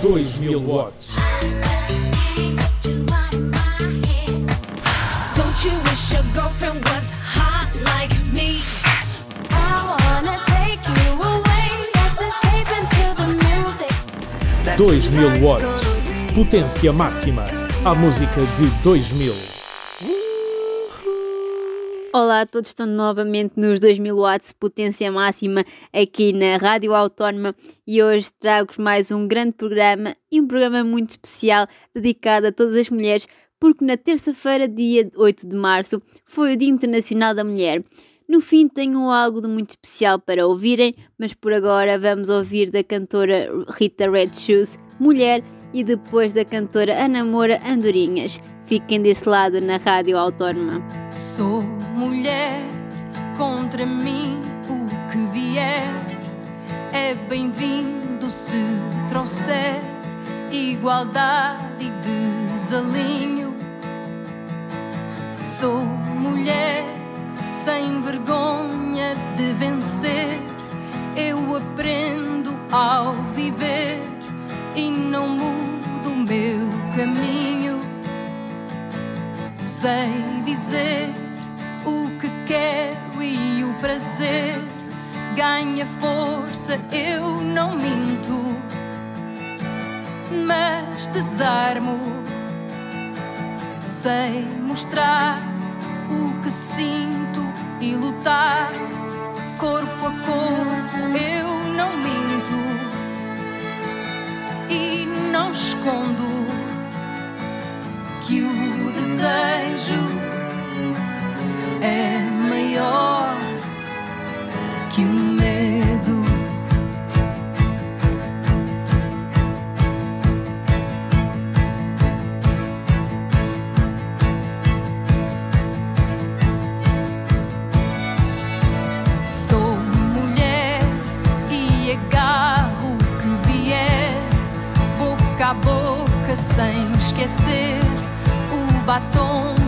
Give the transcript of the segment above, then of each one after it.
2000 watts. Don't you wish your girlfriend was hot like me? I wanna take you away. Let's escape into the music. 2000 watts. Potência máxima. A música de 2000. Olá a todos, estão novamente nos 2000 watts, potência máxima, aqui na Rádio Autónoma e hoje trago-vos mais um grande programa e um programa muito especial dedicado a todas as mulheres, porque na terça-feira, dia 8 de março, foi o Dia Internacional da Mulher. No fim, tenho algo de muito especial para ouvirem, mas por agora vamos ouvir da cantora Rita Red Shoes, Mulher, e depois da cantora Ana Moura Andorinhas. Fiquem desse lado na Rádio Autónoma. Sou mulher, contra mim o que vier é bem-vindo se trouxer igualdade e desalinho. Sou mulher, sem vergonha de vencer. Eu aprendo ao viver e não mudo meu caminho. Sei dizer o que quero e o prazer ganha força, eu não minto, mas desarmo. Sei mostrar o que sinto e lutar corpo a corpo, eu não minto e não escondo que o desejo é maior que o esquecer o batom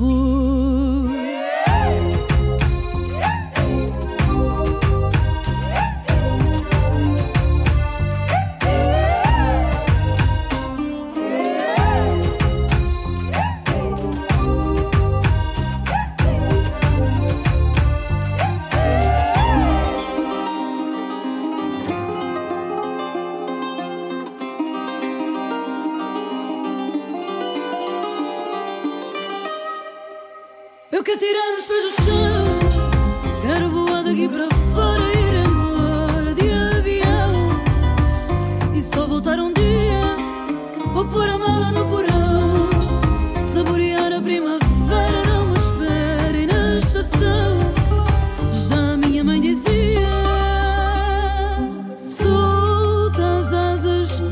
de voltar um dia. Vou pôr a mala no porão. Saborear a primavera. Não me esperem na estação. Já minha mãe dizia: Solta as asas,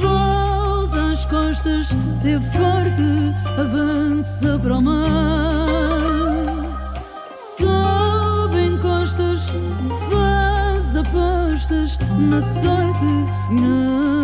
volta às costas, ser forte, avança para o mar. Sobe encostas, faz apostas na sorte e não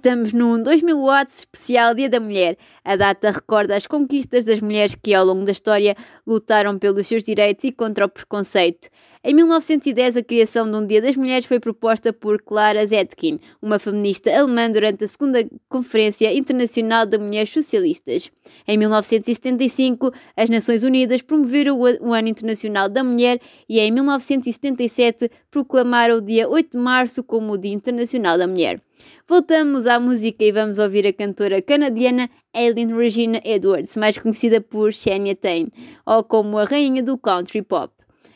Estamos num 2000 watts especial Dia da Mulher. A data recorda as conquistas das mulheres que, ao longo da história, lutaram pelos seus direitos e contra o preconceito. Em 1910, a criação de um Dia das Mulheres foi proposta por Clara Zetkin, uma feminista alemã, durante a Segunda Conferência Internacional de Mulheres Socialistas. Em 1975, as Nações Unidas promoveram o Ano Internacional da Mulher e, em 1977, proclamaram o dia 8 de março como o Dia Internacional da Mulher. Voltamos à música e vamos ouvir a cantora canadiana Aileen Regina Edwards, mais conhecida por Shania Twain, ou como a rainha do country pop.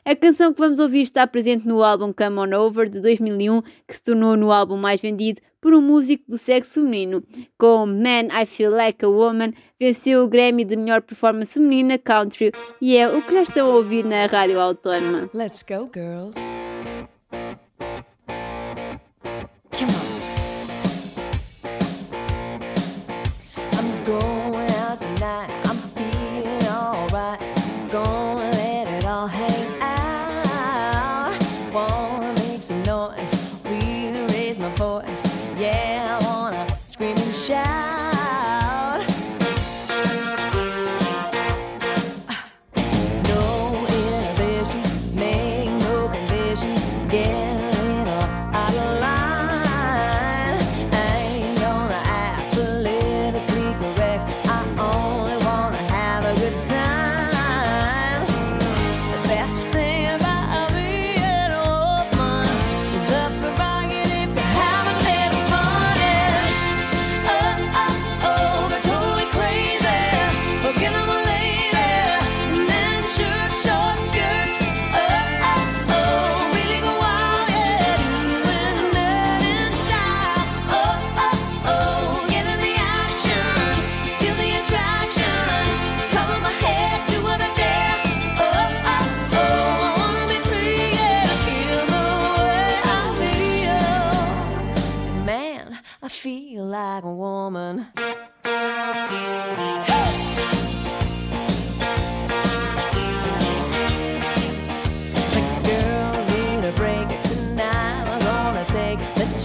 A canção que vamos ouvir está presente no álbum Come On Over de 2001, que se tornou no álbum mais vendido por um músico do sexo feminino. Com Man I Feel Like a Woman, venceu o Grammy de melhor performance feminina country e é o que já estão a ouvir na Rádio Autónoma. Let's go, girls. Come on.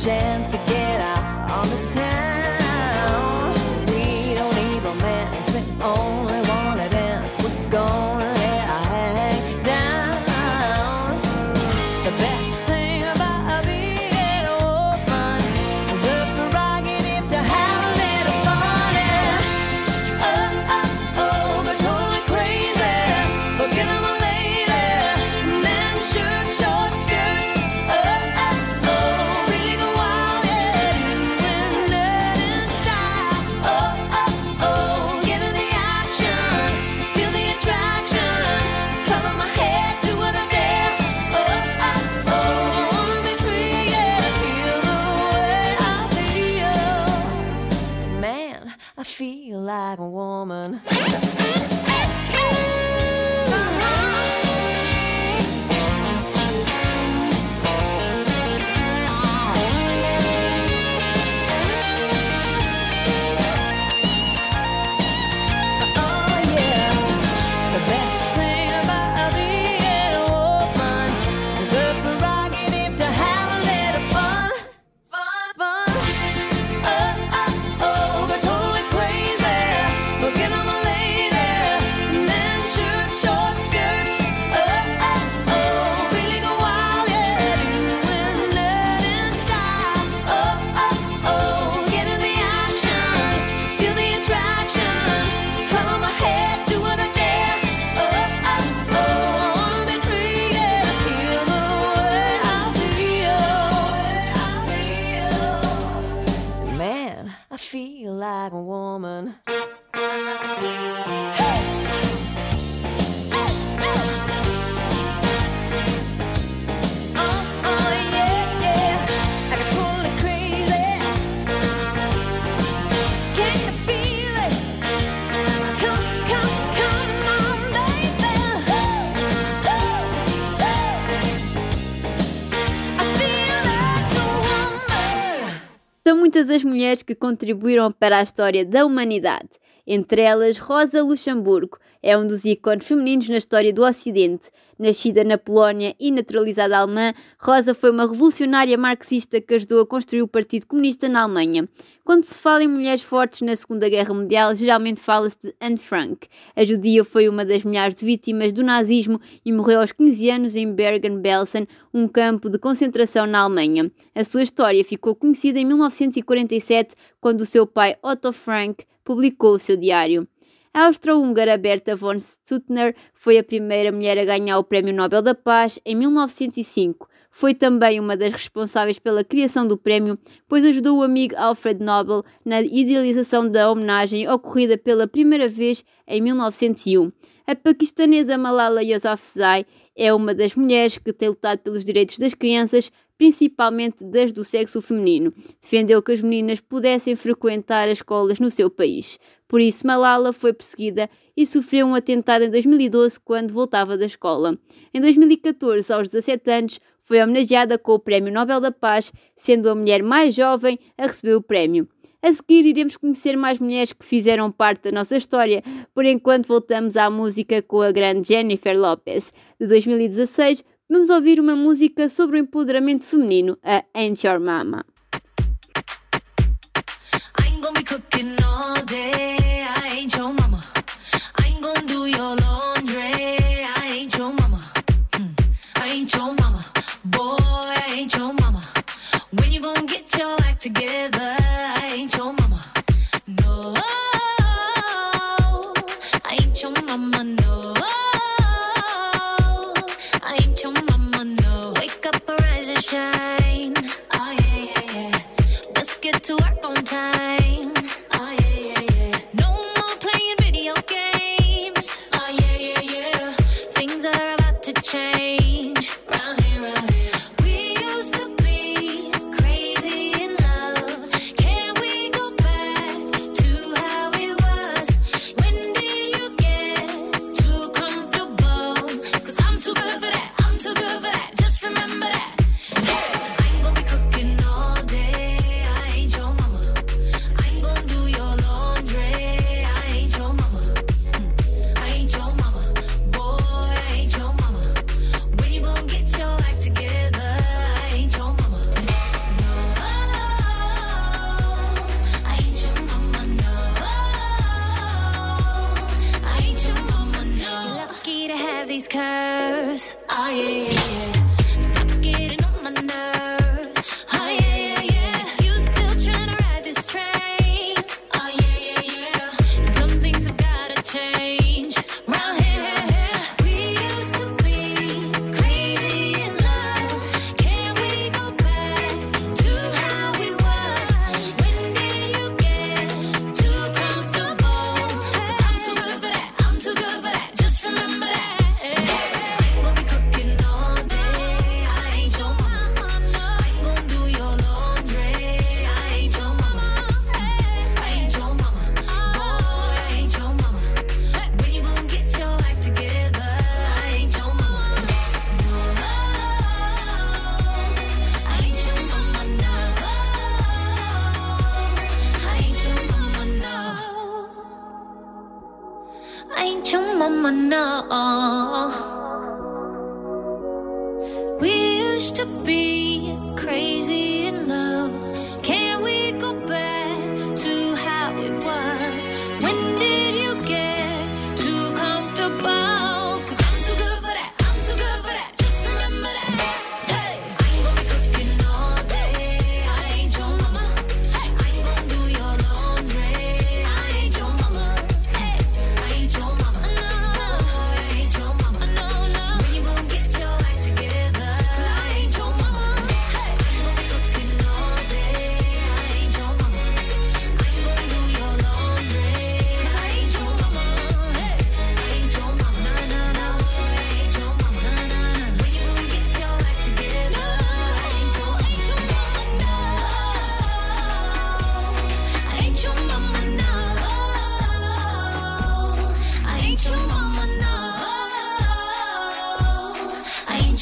Chance to get like a woman. Uh-huh. Feel like a woman. São muitas as mulheres que contribuíram para a história da humanidade. Entre elas, Rosa Luxemburgo é um dos ícones femininos na história do Ocidente. Nascida na Polónia e naturalizada alemã, Rosa foi uma revolucionária marxista que ajudou a construir o Partido Comunista na Alemanha. Quando se fala em mulheres fortes na Segunda Guerra Mundial, geralmente fala-se de Anne Frank. A judia foi uma das milhares de vítimas do nazismo e morreu aos 15 anos em Bergen-Belsen, um campo de concentração na Alemanha. A sua história ficou conhecida em 1947, quando o seu pai Otto Frank publicou o seu diário. A austro-húngara Berta von Suttner foi a primeira mulher a ganhar o Prémio Nobel da Paz em 1905. Foi também uma das responsáveis pela criação do prémio, pois ajudou o amigo Alfred Nobel na idealização da homenagem ocorrida pela primeira vez em 1901. A paquistanesa Malala Yousafzai é uma das mulheres que tem lutado pelos direitos das crianças, principalmente das do sexo feminino. Defendeu que as meninas pudessem frequentar as escolas no seu país. Por isso, Malala foi perseguida e sofreu um atentado em 2012 quando voltava da escola. Em 2014, aos 17 anos, foi homenageada com o Prémio Nobel da Paz, sendo a mulher mais jovem a receber o prémio. A seguir, iremos conhecer mais mulheres que fizeram parte da nossa história. Por enquanto, voltamos à música com a grande Jennifer Lopez. De 2016, vamos ouvir uma música sobre o empoderamento feminino, a Ain't Your Mama.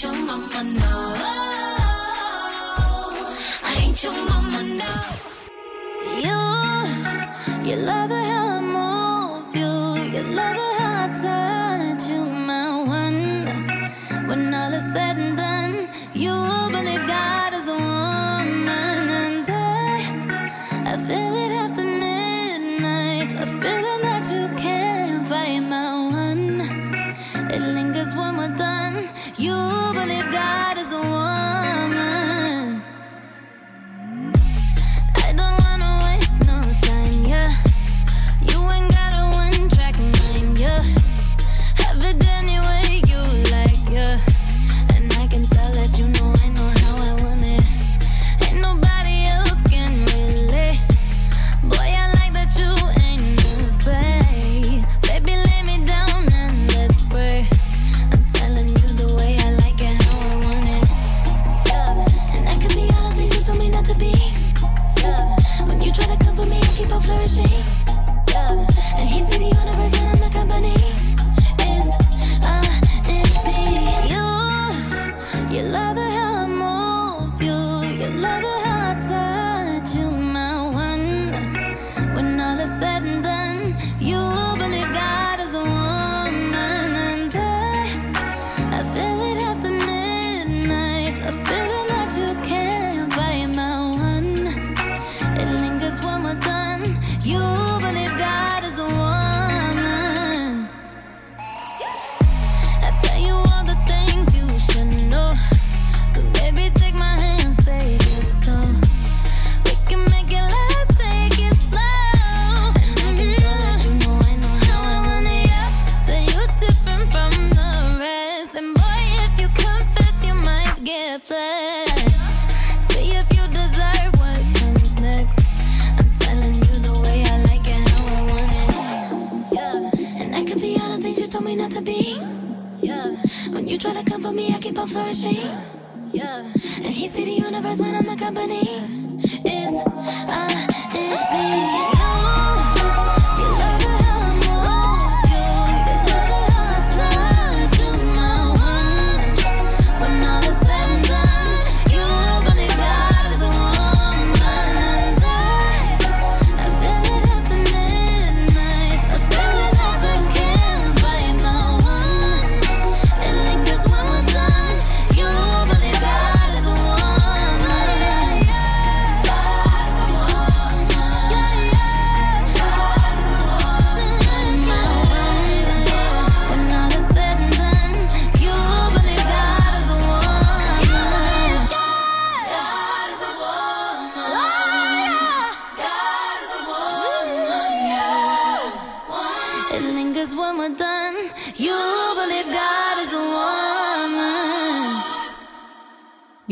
your mama, no. I ain't your mama, no. You, you love her.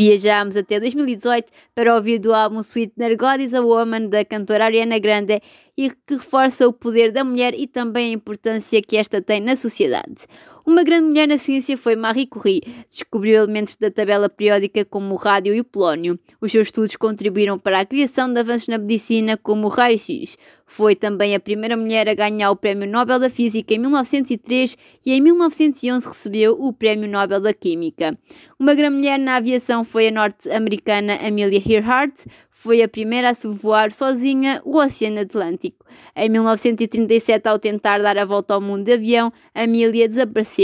Viajámos até 2018 para ouvir do álbum Sweetener God is a Woman da cantora Ariana Grande e que reforça o poder da mulher e também a importância que esta tem na sociedade. Uma grande mulher na ciência foi Marie Curie. Descobriu elementos da tabela periódica como o rádio e o polónio. Os seus estudos contribuíram para a criação de avanços na medicina como o raio-x. Foi também a primeira mulher a ganhar o Prémio Nobel da Física em 1903 e em 1911 recebeu o Prémio Nobel da Química. Uma grande mulher na aviação foi a norte-americana Amelia Earhart, foi a primeira a sobrevoar sozinha o Oceano Atlântico. Em 1937, ao tentar dar a volta ao mundo de avião, Amelia desapareceu.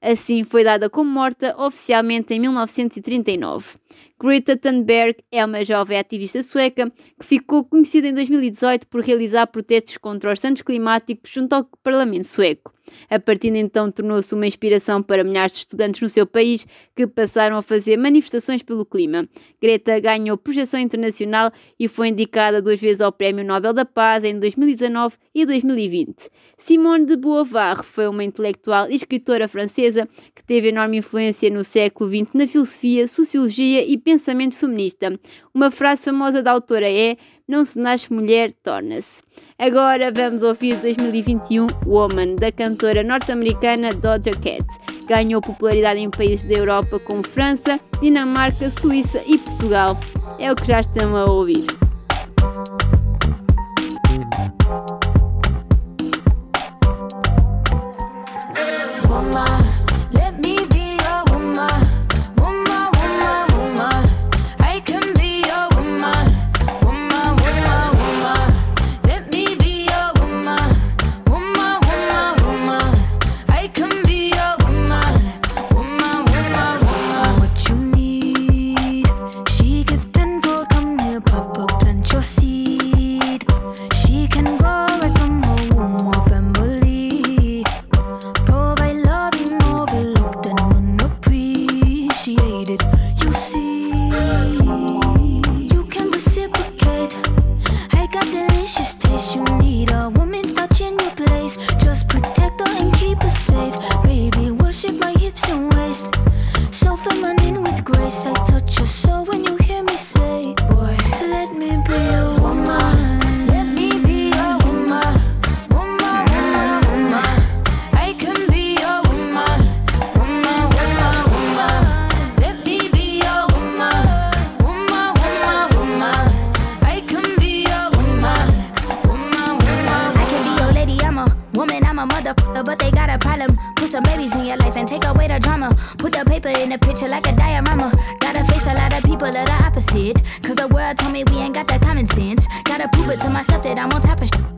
Assim foi dada como morta oficialmente em 1939. Greta Thunberg é uma jovem ativista sueca que ficou conhecida em 2018 por realizar protestos contra os santos climáticos junto ao Parlamento sueco. A partir de então tornou-se uma inspiração para milhares de estudantes no seu país que passaram a fazer manifestações pelo clima. Greta ganhou projeção internacional e foi indicada duas vezes ao Prémio Nobel da Paz em 2019 e 2020. Simone de Beauvoir foi uma intelectual e escritora francesa que teve enorme influência no século XX na filosofia, sociologia e pensamento feminista. Uma frase famosa da autora é não se nasce mulher, torna-se. Agora vamos ouvir 2021 Woman, da cantora norte-americana Doja Cat. Ganhou popularidade em países da Europa como França, Dinamarca, Suíça e Portugal. É o que já estamos a ouvir. Common sense. Gotta prove it to myself that I'm on top of shit.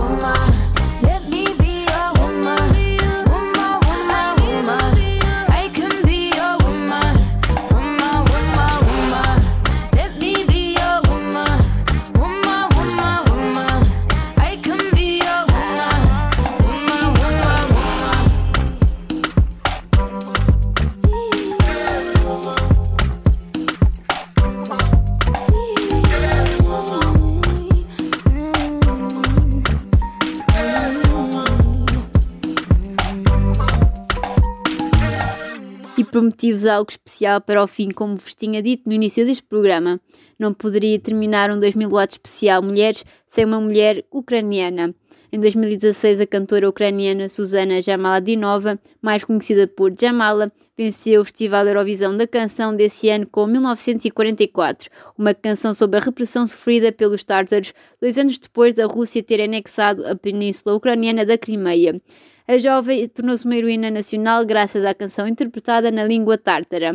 Woman, let prometi-vos algo especial para o fim, como vos tinha dito no início deste programa. Não poderia terminar um 2000 watts especial Mulheres sem uma mulher ucraniana. Em 2016, a cantora ucraniana Susana Jamaladinova, mais conhecida por Jamala, venceu o Festival Eurovisão da Canção desse ano com 1944, uma canção sobre a repressão sofrida pelos tártaros dois anos depois da Rússia ter anexado a península ucraniana da Crimeia. A jovem tornou-se uma heroína nacional graças à canção interpretada na língua tártara.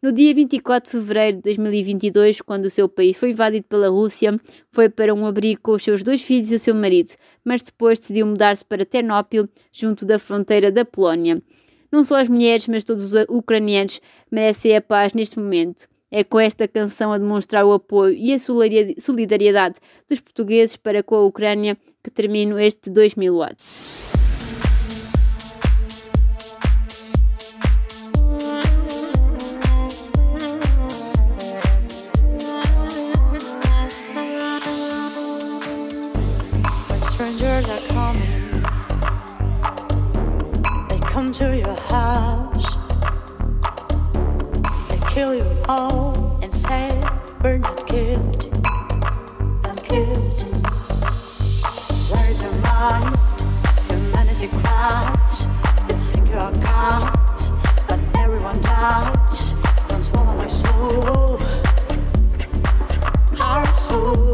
No dia 24 de fevereiro de 2022, quando o seu país foi invadido pela Rússia, foi para um abrigo com os seus dois filhos e o seu marido, mas depois decidiu mudar-se para Ternópil, junto da fronteira da Polónia. Não só as mulheres, mas todos os ucranianos merecem a paz neste momento. É com esta canção a demonstrar o apoio e a solidariedade dos portugueses para com a Ucrânia que termino este 2000 watts. To your house. They kill you all and say we're not guilty, not guilty. Where is your mind? Humanity cries. You think you are gods, but everyone dies. Don't swallow my soul, our souls.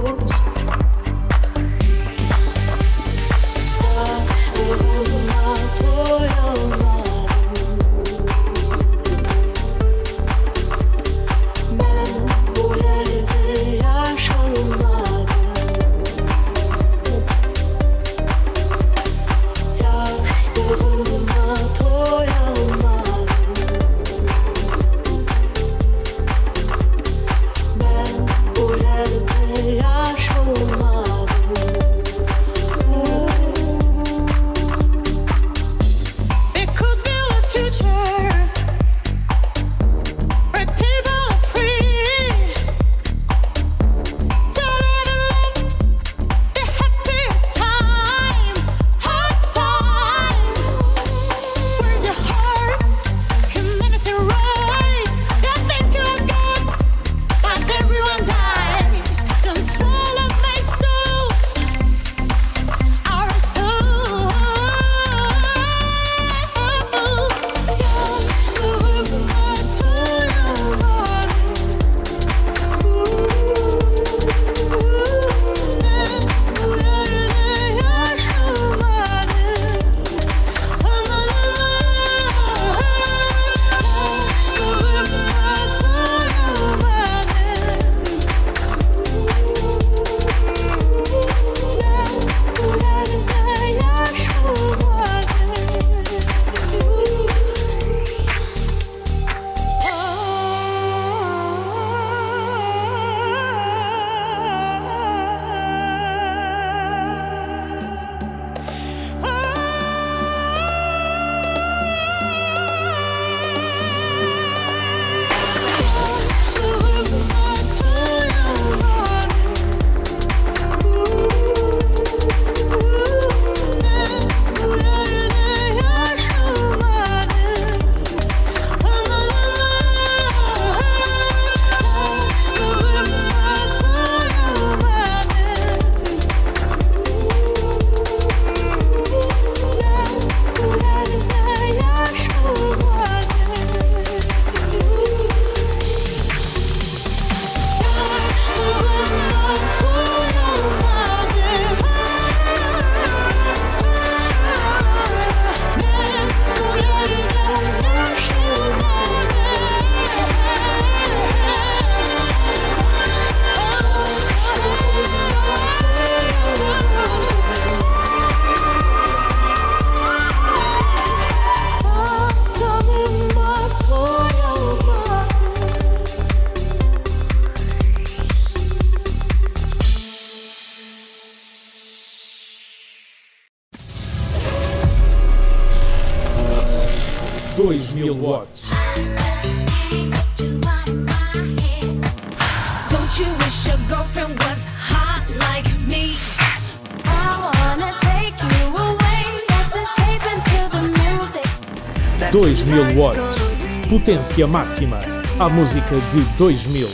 Potência máxima. A música de 2000.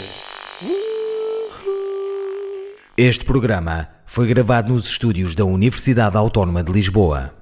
Este programa foi gravado nos estúdios da Universidade Autónoma de Lisboa.